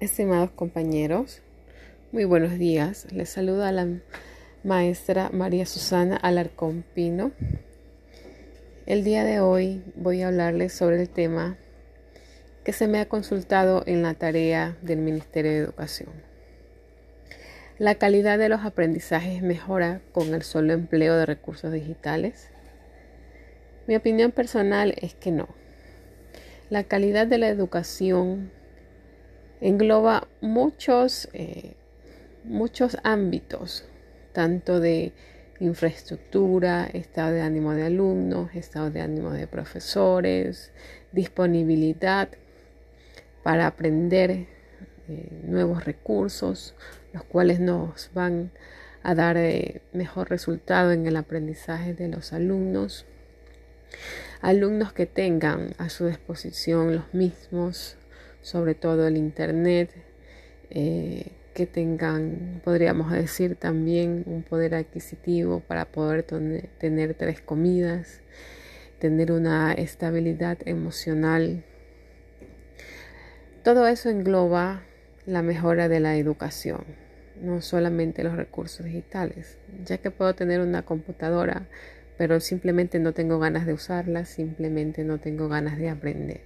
Estimados compañeros, muy buenos días. Les saluda la maestra María Susana Alarcón Pino. El día de hoy voy a hablarles sobre el tema que se me ha consultado en la tarea del Ministerio de Educación. La calidad de los aprendizajes mejora con el solo empleo de recursos digitales. Mi opinión personal es que no. La calidad de la educación engloba muchos, eh, muchos ámbitos, tanto de infraestructura, estado de ánimo de alumnos, estado de ánimo de profesores, disponibilidad para aprender eh, nuevos recursos, los cuales nos van a dar eh, mejor resultado en el aprendizaje de los alumnos. Alumnos que tengan a su disposición los mismos sobre todo el Internet, eh, que tengan, podríamos decir, también un poder adquisitivo para poder tener tres comidas, tener una estabilidad emocional. Todo eso engloba la mejora de la educación, no solamente los recursos digitales, ya que puedo tener una computadora pero simplemente no tengo ganas de usarla, simplemente no tengo ganas de aprender.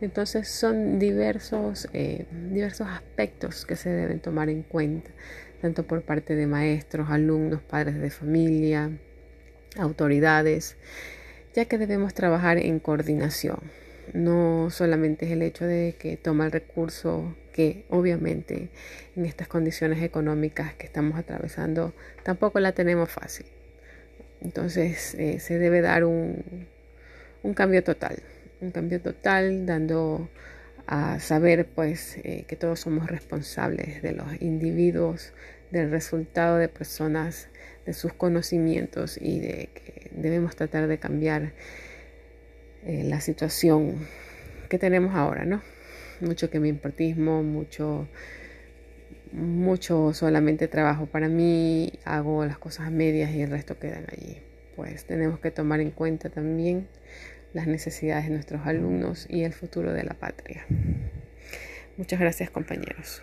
Entonces son diversos, eh, diversos aspectos que se deben tomar en cuenta, tanto por parte de maestros, alumnos, padres de familia, autoridades, ya que debemos trabajar en coordinación. No solamente es el hecho de que toma el recurso que obviamente en estas condiciones económicas que estamos atravesando tampoco la tenemos fácil. Entonces eh, se debe dar un, cambio total, un cambio total dando a saber pues eh, que todos somos responsables de los individuos, del resultado de personas, de sus conocimientos y de que debemos tratar de cambiar eh, la situación que tenemos ahora, ¿no? Mucho que me importismo, mucho mucho solamente trabajo para mí, hago las cosas medias y el resto quedan allí. Pues tenemos que tomar en cuenta también las necesidades de nuestros alumnos y el futuro de la patria. Muchas gracias compañeros.